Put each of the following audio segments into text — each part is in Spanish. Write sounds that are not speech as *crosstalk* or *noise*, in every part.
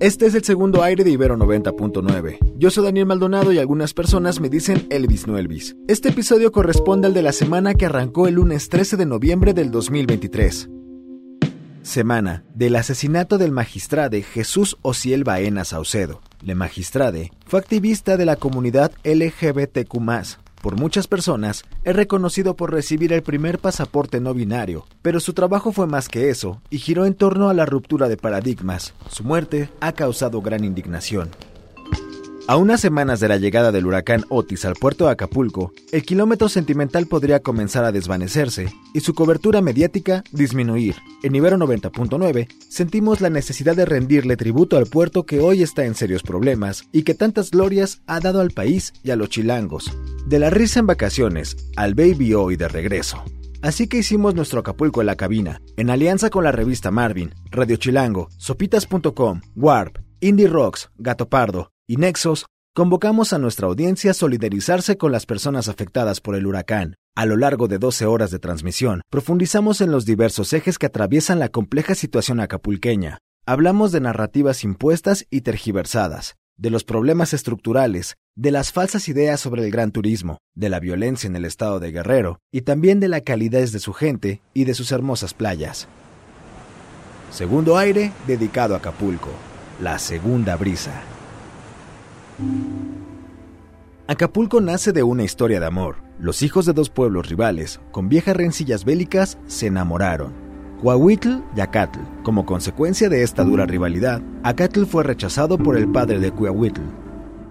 Este es el segundo aire de Ibero 90.9. Yo soy Daniel Maldonado y algunas personas me dicen Elvis no Elvis. Este episodio corresponde al de la semana que arrancó el lunes 13 de noviembre del 2023. Semana del asesinato del magistrade Jesús Ociel Baena Saucedo. Le magistrade fue activista de la comunidad LGBTQ+, por muchas personas, es reconocido por recibir el primer pasaporte no binario, pero su trabajo fue más que eso y giró en torno a la ruptura de paradigmas. Su muerte ha causado gran indignación. A unas semanas de la llegada del huracán Otis al puerto de Acapulco, el kilómetro sentimental podría comenzar a desvanecerse y su cobertura mediática disminuir. En Ibero 90.9 sentimos la necesidad de rendirle tributo al puerto que hoy está en serios problemas y que tantas glorias ha dado al país y a los chilangos. De la risa en vacaciones al baby hoy de regreso. Así que hicimos nuestro Acapulco en la cabina, en alianza con la revista Marvin, Radio Chilango, Sopitas.com, Warp, Indie Rocks, Gato Pardo, y Nexos, convocamos a nuestra audiencia a solidarizarse con las personas afectadas por el huracán. A lo largo de 12 horas de transmisión, profundizamos en los diversos ejes que atraviesan la compleja situación acapulqueña. Hablamos de narrativas impuestas y tergiversadas, de los problemas estructurales, de las falsas ideas sobre el gran turismo, de la violencia en el estado de Guerrero y también de la calidez de su gente y de sus hermosas playas. Segundo aire dedicado a Acapulco, la segunda brisa. Acapulco nace de una historia de amor. Los hijos de dos pueblos rivales, con viejas rencillas bélicas, se enamoraron. Coahuitl y Acatl. Como consecuencia de esta dura rivalidad, Acatl fue rechazado por el padre de Coahuitl.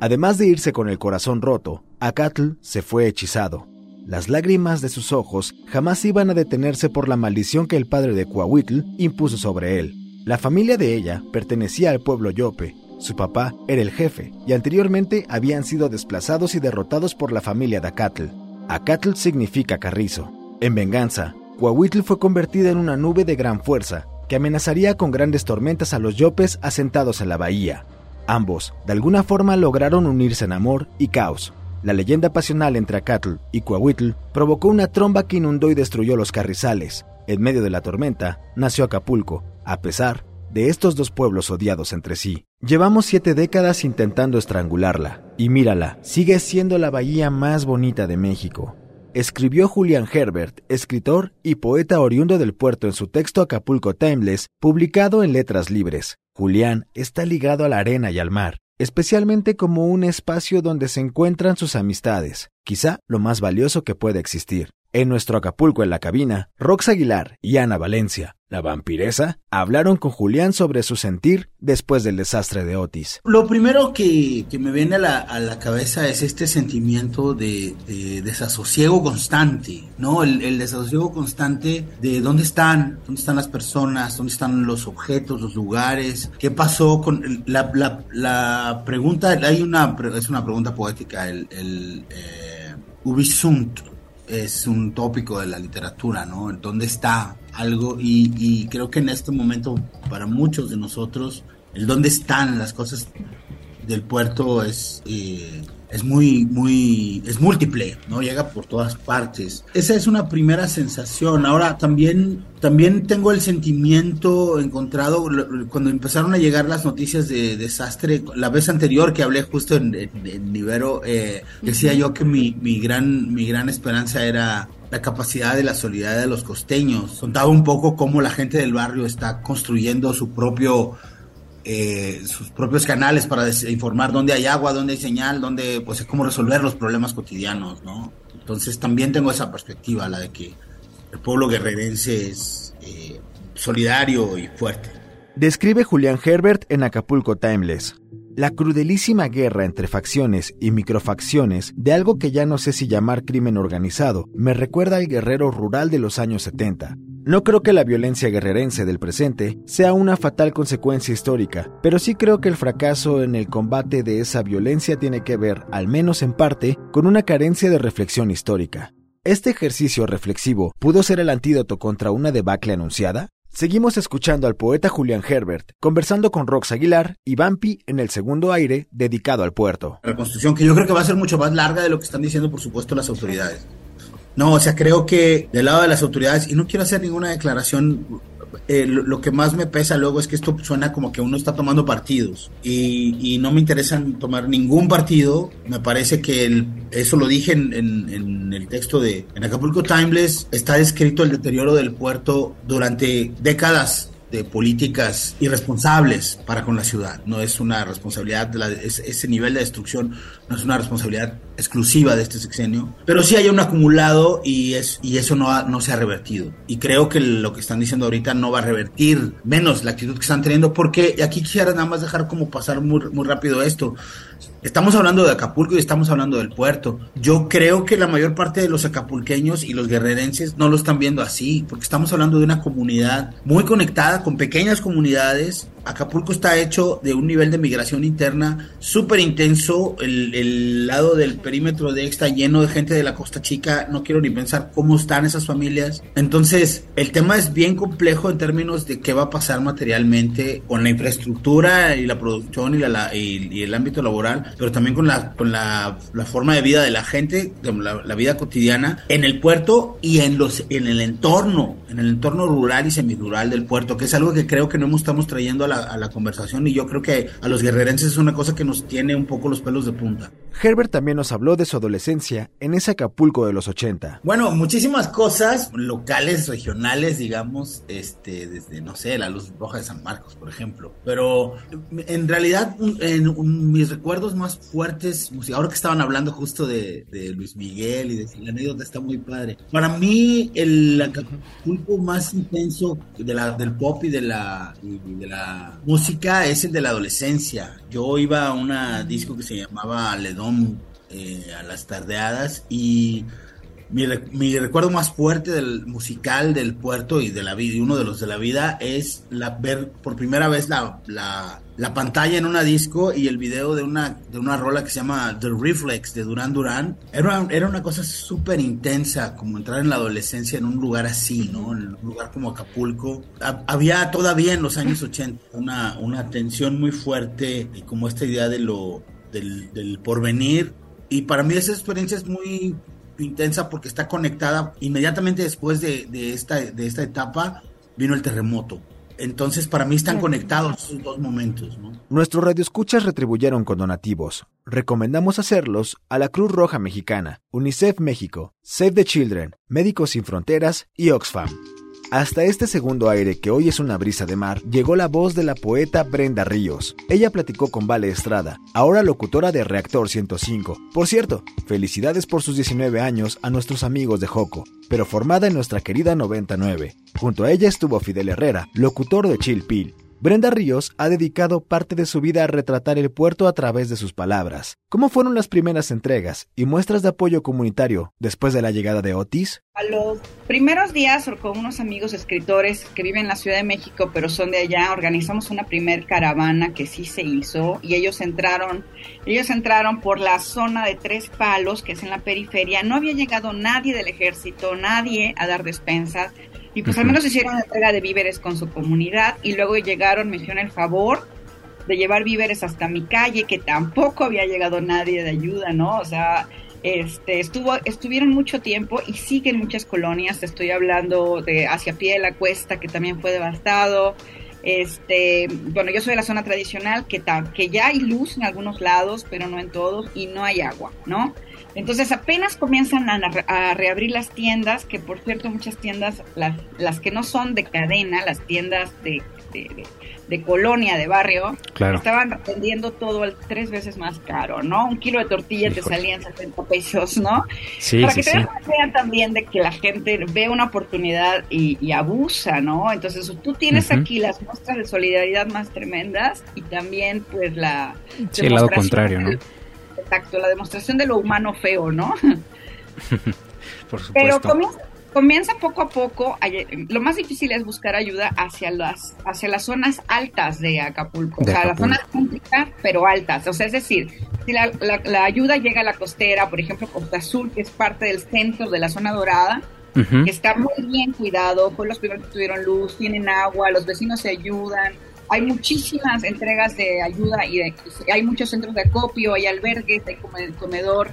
Además de irse con el corazón roto, Acatl se fue hechizado. Las lágrimas de sus ojos jamás iban a detenerse por la maldición que el padre de Coahuitl impuso sobre él. La familia de ella pertenecía al pueblo Yope, su papá era el jefe y anteriormente habían sido desplazados y derrotados por la familia de Acatl. Acatl significa carrizo. En venganza, Coahuitl fue convertida en una nube de gran fuerza que amenazaría con grandes tormentas a los yopes asentados en la bahía. Ambos, de alguna forma, lograron unirse en amor y caos. La leyenda pasional entre Acatl y Coahuitl provocó una tromba que inundó y destruyó los carrizales. En medio de la tormenta, nació Acapulco, a pesar de estos dos pueblos odiados entre sí. Llevamos siete décadas intentando estrangularla, y mírala, sigue siendo la bahía más bonita de México. Escribió Julian Herbert, escritor y poeta oriundo del puerto en su texto Acapulco Timeless, publicado en Letras Libres. Julián está ligado a la arena y al mar, especialmente como un espacio donde se encuentran sus amistades, quizá lo más valioso que puede existir. En nuestro Acapulco en la cabina, Rox Aguilar y Ana Valencia, la vampiresa, hablaron con Julián sobre su sentir después del desastre de Otis. Lo primero que, me viene a la, cabeza es este sentimiento de, desasosiego constante, ¿no? El, desasosiego constante de dónde están, dónde están las personas, dónde están los objetos, los lugares, qué pasó con la, pregunta, hay una, es una pregunta poética, el, el eh, Ubisunt, es un tópico de la literatura, ¿no? ¿Dónde está algo? Y, creo que en este momento, para muchos de nosotros, el dónde están las cosas del puerto es, eh, es muy, muy, es múltiple, ¿no? Llega por todas partes. Esa es una primera sensación. Ahora, también, también tengo el sentimiento encontrado cuando empezaron a llegar las noticias de desastre. La vez anterior que hablé justo en, en, Ibero, eh, decía yo que mi, mi, gran, mi gran esperanza era la capacidad de la solidaridad de los costeños. Contaba un poco cómo la gente del barrio está construyendo su propio eh, sus propios canales para informar dónde hay agua, dónde hay señal, dónde, pues, cómo resolver los problemas cotidianos, ¿no? Entonces también tengo esa perspectiva, la de que el pueblo guerrerense es eh, solidario y fuerte. Describe Julián Herbert en Acapulco Timeless. La crudelísima guerra entre facciones y microfacciones de algo que ya no sé si llamar crimen organizado me recuerda al guerrero rural de los años 70, No creo que la violencia guerrerense del presente sea una fatal consecuencia histórica, pero sí creo que el fracaso en el combate de esa violencia tiene que ver, al menos en parte, con una carencia de reflexión histórica. ¿Este ejercicio reflexivo pudo ser el antídoto contra una debacle anunciada? Seguimos escuchando al poeta Julián Herbert, conversando con Rox Aguilar y Bampi en el segundo aire dedicado al puerto. Reconstrucción que yo creo que va a ser mucho más larga de lo que están diciendo, por supuesto, las autoridades. No, o sea, creo que del lado de las autoridades, y no quiero hacer ninguna declaración eh, lo, que más me pesa luego es que esto suena como que uno está tomando partidos y, no me interesa tomar ningún partido. Me parece que eso lo dije en, el texto de en Acapulco Timeless, está descrito el deterioro del puerto durante décadas de políticas irresponsables para con la ciudad. No es una responsabilidad, ese nivel de destrucción no es una responsabilidad exclusiva de este sexenio, pero sí hay un acumulado y, es, y eso no, no se ha revertido. Y creo que lo que están diciendo ahorita no va a revertir menos la actitud que están teniendo, porque aquí quisiera nada más dejar como pasar muy, muy rápido esto. Estamos hablando de Acapulco y estamos hablando del puerto. Yo creo que la mayor parte de los acapulqueños y los guerrerenses no lo están viendo así, porque estamos hablando de una comunidad muy conectada, con pequeñas comunidades Acapulco está hecho de un nivel de migración interna súper intenso. El, lado del perímetro de está lleno de gente de la Costa Chica. No quiero ni pensar cómo están esas familias. Entonces, el tema es bien complejo en términos de qué va a pasar materialmente con la infraestructura y la producción y, la, y, el ámbito laboral, pero también con la, con la, forma de vida de la gente, la, la, vida cotidiana en el puerto y en, los, en el entorno, en el entorno rural y semirural del puerto, que es algo que creo que no estamos trayendo a a la conversación y yo creo que a los guerrerenses es una cosa que nos tiene un poco los pelos de punta. Herbert también nos habló de su adolescencia en ese Acapulco de los 80. Bueno, muchísimas cosas locales, regionales, digamos, este, desde, no sé, la Luz Roja de San Marcos, por ejemplo. Pero en realidad, en, mis recuerdos más fuertes, ahora que estaban hablando justo de, Luis Miguel y de la anécdota está muy padre. Para mí, el Acapulco más intenso de la, del pop y de la, de la música es el de la adolescencia. Yo iba a una disco que se llamaba Ledón eh, a las tardeadas y mi, recuerdo más fuerte del musical del puerto y de la vida, y uno de los de la vida, es la, ver por primera vez la, la, la, pantalla en una disco y el video de una, de una rola que se llama The Reflex de Duran Duran. Era, era una cosa súper intensa, como entrar en la adolescencia en un lugar así, ¿no? En un lugar como Acapulco. había todavía en los años 80 una, una tensión muy fuerte y como esta idea de lo, del porvenir y para mí esa experiencia es muy intensa porque está conectada inmediatamente después de, esta, de esta etapa vino el terremoto. Entonces, para mí están conectados esos dos momentos. ¿no? Nuestros radioescuchas retribuyeron con donativos. Recomendamos hacerlos a la Cruz Roja Mexicana, UNICEF México, Save the Children, Médicos Sin Fronteras y Oxfam. Hasta este segundo aire que hoy es una brisa de mar, llegó la voz de la poeta Brenda Ríos. Ella platicó con Vale Estrada, ahora locutora de Reactor 105. Por cierto, felicidades por sus 19 años a nuestros amigos de Joco, pero formada en nuestra querida 99. Junto a ella estuvo Fidel Herrera, locutor de Chill Pill, Brenda Ríos ha dedicado parte de su vida a retratar el puerto a través de sus palabras. ¿Cómo fueron las primeras entregas y muestras de apoyo comunitario después de la llegada de Otis? A los primeros días, con unos amigos escritores que viven en la Ciudad de México, pero son de allá, organizamos una primer caravana que sí se hizo y ellos entraron, ellos entraron por la zona de Tres Palos, que es en la periferia. No había llegado nadie del ejército, nadie a dar despensas. Y pues al menos hicieron entrega de víveres con su comunidad y luego llegaron, me hicieron el favor de llevar víveres hasta mi calle, que tampoco había llegado nadie de ayuda, ¿no? O sea, este, estuvo, estuvieron mucho tiempo y siguen muchas colonias, estoy hablando de hacia pie de la cuesta, que también fue devastado. Este, bueno, yo soy de la zona tradicional, que, que ya hay luz en algunos lados, pero no en todos, y no hay agua, ¿no? Entonces apenas comienzan a, reabrir las tiendas, que por cierto muchas tiendas, las, las que no son de cadena, las tiendas de, de, colonia, de barrio, estaban vendiendo todo al tres veces más caro, ¿no? Un kilo de tortilla te salían 70 pesos, ¿no? Sí, Para que te vean también de que la gente ve una oportunidad y, abusa, ¿no? Entonces tú tienes aquí las muestras de solidaridad más tremendas y también pues la... Sí, el lado contrario, ¿no? Exacto, la demostración de lo humano feo, ¿no? *laughs* Por supuesto. Pero comienza poco a poco. Lo más difícil es buscar ayuda hacia las, hacia las zonas altas de Acapulco, o sea, las zonas céntricas, pero altas. O sea, es decir, si la, la, ayuda llega a la costera, por ejemplo, Costa Azul, que es parte del centro de la zona dorada, que está muy bien cuidado, fue los primeros que tuvieron luz, tienen agua, los vecinos se ayudan. Hay muchísimas entregas de ayuda y hay muchos centros de acopio, hay albergues, hay comedor,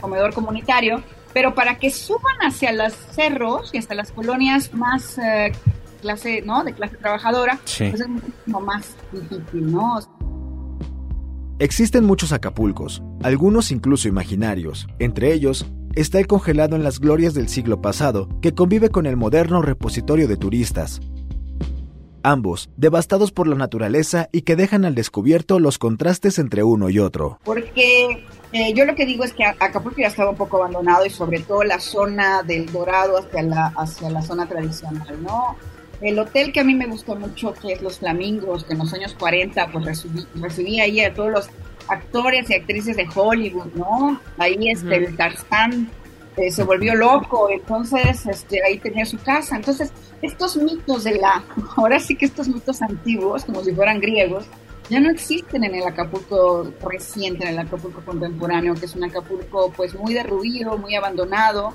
comedor comunitario pero para que suban hacia los cerros y hasta las colonias más eh, clase, ¿no? De clase trabajadora, pues es muchísimo más difícil, ¿no? Existen muchos Acapulcos, algunos incluso imaginarios. Entre ellos está el congelado en las glorias del siglo pasado, que convive con el moderno repositorio de turistas. Ambos, devastados por la naturaleza y que dejan al descubierto los contrastes entre uno y otro. Porque eh, yo lo que digo es que Acapulco ya estaba un poco abandonado y sobre todo la zona del Dorado hacia la, hacia la zona tradicional, ¿no? El hotel que a mí me gustó mucho, que es Los Flamingos, que en los años 40 pues recibí, ahí a todos los actores y actrices de Hollywood, ¿no? Ahí este, el Tarzán eh, se volvió loco, entonces este, ahí tenía su casa. Entonces, estos mitos de la, *laughs* ahora sí que estos mitos antiguos, como si fueran griegos, ya no existen en el Acapulco reciente, en el Acapulco contemporáneo, que es un Acapulco pues muy derruido, muy abandonado,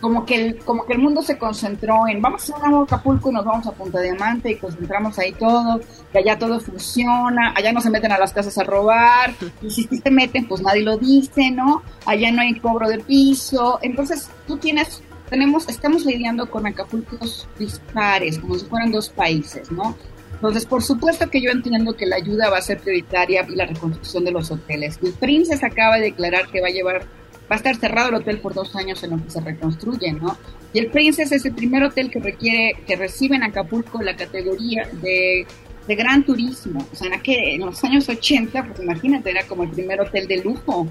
como que el, como que el mundo se concentró en vamos a un Acapulco y nos vamos a Punta Diamante y concentramos ahí todo, que allá todo funciona, allá no se meten a las casas a robar, y si se meten pues nadie lo dice, ¿no? Allá no hay cobro de piso, entonces tú tienes tenemos, estamos lidiando con Acapulcos dispares, como si fueran dos países, ¿no? Entonces, por supuesto que yo entiendo que la ayuda va a ser prioritaria y la reconstrucción de los hoteles. El Princess acaba de declarar que va a llevar, va a estar cerrado el hotel por dos años en lo que se reconstruye, ¿no? Y el Princess es el primer hotel que requiere, que recibe en Acapulco la categoría de, de gran turismo. O sea, en, aquel, en los años 80, pues imagínate, era como el primer hotel de lujo,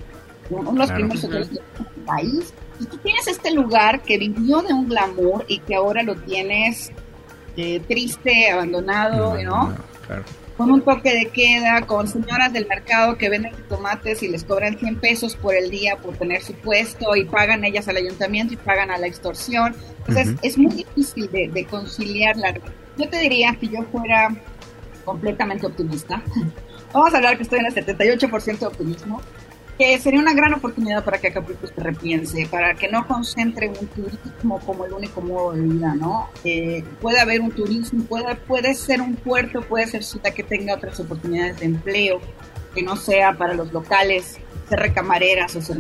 uno de los primeros hoteles del país. Y tú tienes este lugar que vivió de un glamour y que ahora lo tienes eh, triste, abandonado, ¿no? Con un toque de queda, con señoras del mercado que venden tomates y les cobran 100 pesos por el día por tener su puesto y pagan ellas al ayuntamiento y pagan a la extorsión. Entonces es muy difícil de, de conciliar la... Yo te diría, si yo fuera completamente optimista, *laughs* vamos a hablar que estoy en el 78% de optimismo, que sería una gran oportunidad para que Acapulco se repiense, para que no concentre un turismo como el único modo de vida, ¿no? puede haber un turismo, puede, puede ser un puerto, puede ser ciudad que tenga otras oportunidades de empleo, que no sea para los locales, ser recamareras o ser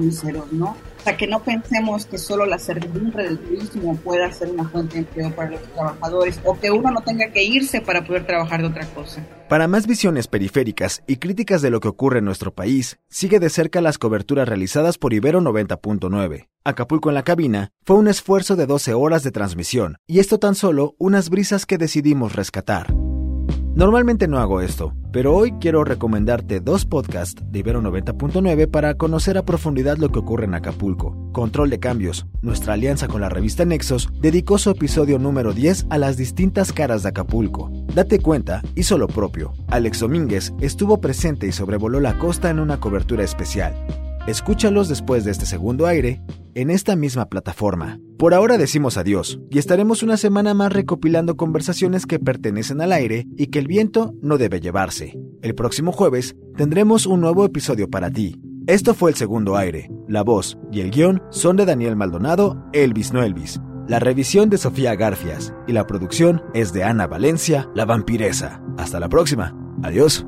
¿no? Sea, que no pensemos que solo la servidumbre del turismo pueda ser una fuente de empleo para los trabajadores o que uno no tenga que irse para poder trabajar de otra cosa. Para más visiones periféricas y críticas de lo que ocurre en nuestro país, sigue de cerca las coberturas realizadas por Ibero 90.9. Acapulco en la cabina fue un esfuerzo de 12 horas de transmisión, y esto tan solo unas brisas que decidimos rescatar. Normalmente no hago esto, pero hoy quiero recomendarte dos podcasts de Ibero 90.9 para conocer a profundidad lo que ocurre en Acapulco. Control de Cambios, nuestra alianza con la revista Nexos, dedicó su episodio número 10 a las distintas caras de Acapulco. Date cuenta, hizo lo propio. Alex Domínguez estuvo presente y sobrevoló la costa en una cobertura especial. Escúchalos después de este segundo aire en esta misma plataforma. Por ahora decimos adiós y estaremos una semana más recopilando conversaciones que pertenecen al aire y que el viento no debe llevarse. El próximo jueves tendremos un nuevo episodio para ti. Esto fue el segundo aire. La voz y el guion son de Daniel Maldonado, Elvis no Elvis. La revisión de Sofía Garfias y la producción es de Ana Valencia, la vampiresa. Hasta la próxima. Adiós